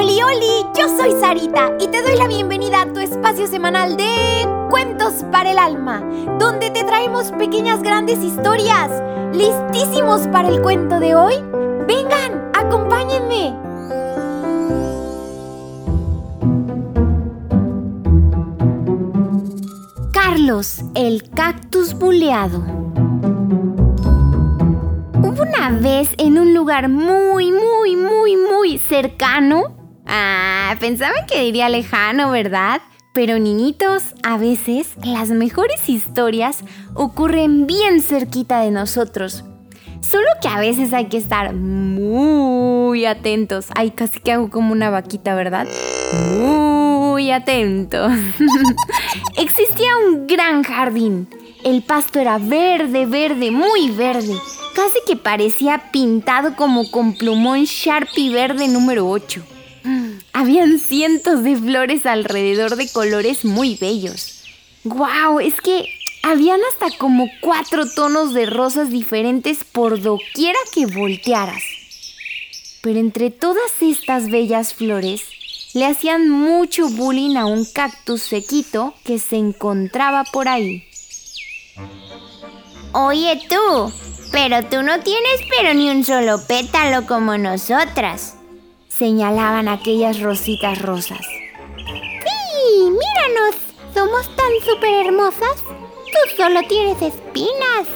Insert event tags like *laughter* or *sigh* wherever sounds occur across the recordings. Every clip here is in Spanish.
Oli, oli, yo soy Sarita y te doy la bienvenida a tu espacio semanal de Cuentos para el Alma, donde te traemos pequeñas grandes historias. ¿Listísimos para el cuento de hoy? Vengan, acompáñenme. Carlos, el cactus buleado. Hubo una vez en un lugar muy, muy, muy, muy cercano Ah, pensaban que diría lejano, ¿verdad? Pero niñitos, a veces las mejores historias ocurren bien cerquita de nosotros. Solo que a veces hay que estar muy atentos. Ay, casi que hago como una vaquita, ¿verdad? Muy atentos. *laughs* Existía un gran jardín. El pasto era verde, verde, muy verde. Casi que parecía pintado como con plumón Sharpie verde número 8. Habían cientos de flores alrededor de colores muy bellos. ¡Guau! Es que habían hasta como cuatro tonos de rosas diferentes por doquiera que voltearas. Pero entre todas estas bellas flores, le hacían mucho bullying a un cactus sequito que se encontraba por ahí. Oye tú, pero tú no tienes pero ni un solo pétalo como nosotras señalaban aquellas rositas rosas. ¡Sí! ¡Míranos! Somos tan súper hermosas. Tú solo tienes espinas.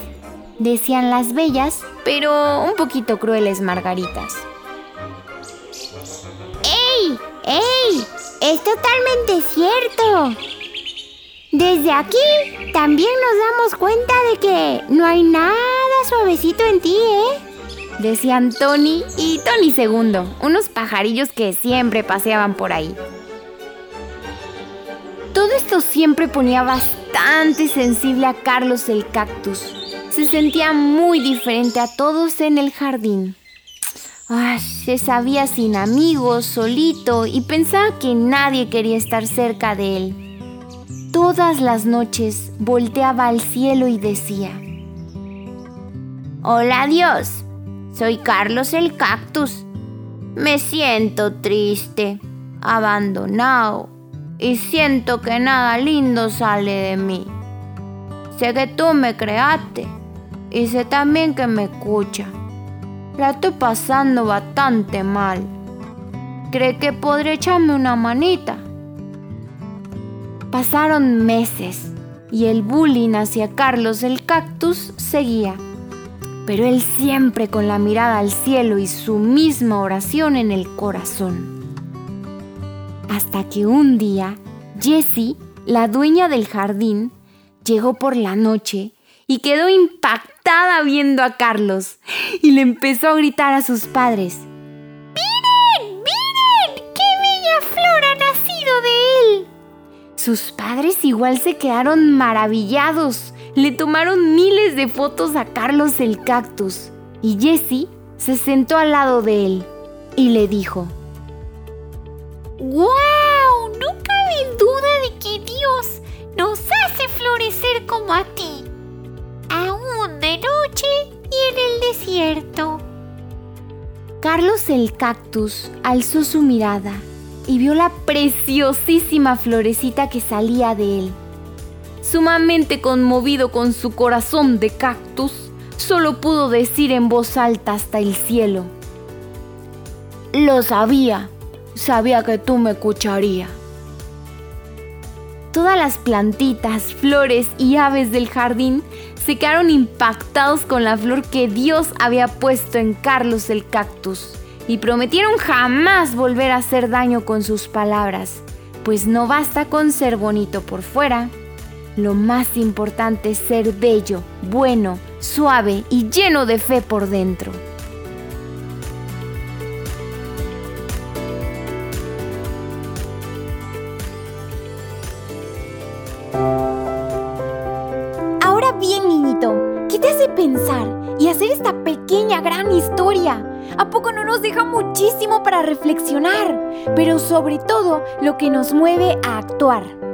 Decían las bellas, pero un poquito crueles margaritas. ¡Ey! ¡Ey! Es totalmente cierto. Desde aquí también nos damos cuenta de que no hay nada suavecito en ti, ¿eh? Decían Tony y Tony Segundo, unos pajarillos que siempre paseaban por ahí. Todo esto siempre ponía bastante sensible a Carlos el cactus. Se sentía muy diferente a todos en el jardín. se sabía sin amigos, solito y pensaba que nadie quería estar cerca de él. Todas las noches volteaba al cielo y decía, Hola Dios, soy Carlos el cactus. Me siento triste, abandonado y siento que nada lindo sale de mí. Sé que tú me creaste y sé también que me escucha. La estoy pasando bastante mal. ¿Cree que podré echarme una manita? Pasaron meses y el bullying hacia Carlos el cactus seguía pero él siempre con la mirada al cielo y su misma oración en el corazón. Hasta que un día, Jessie, la dueña del jardín, llegó por la noche y quedó impactada viendo a Carlos y le empezó a gritar a sus padres. ¡Miren! ¡Miren! ¡Qué bella flor ha nacido de él! Sus padres igual se quedaron maravillados le tomaron miles de fotos a Carlos el cactus y Jessie se sentó al lado de él y le dijo, ¡Wow! No cabe duda de que Dios nos hace florecer como a ti, aún de noche y en el desierto. Carlos el cactus alzó su mirada y vio la preciosísima florecita que salía de él Sumamente conmovido con su corazón de cactus, solo pudo decir en voz alta hasta el cielo. Lo sabía, sabía que tú me escucharías. Todas las plantitas, flores y aves del jardín se quedaron impactados con la flor que Dios había puesto en Carlos el cactus y prometieron jamás volver a hacer daño con sus palabras, pues no basta con ser bonito por fuera, lo más importante es ser bello, bueno, suave y lleno de fe por dentro. Ahora bien, niñito, ¿qué te hace pensar y hacer esta pequeña gran historia? ¿A poco no nos deja muchísimo para reflexionar? Pero sobre todo lo que nos mueve a actuar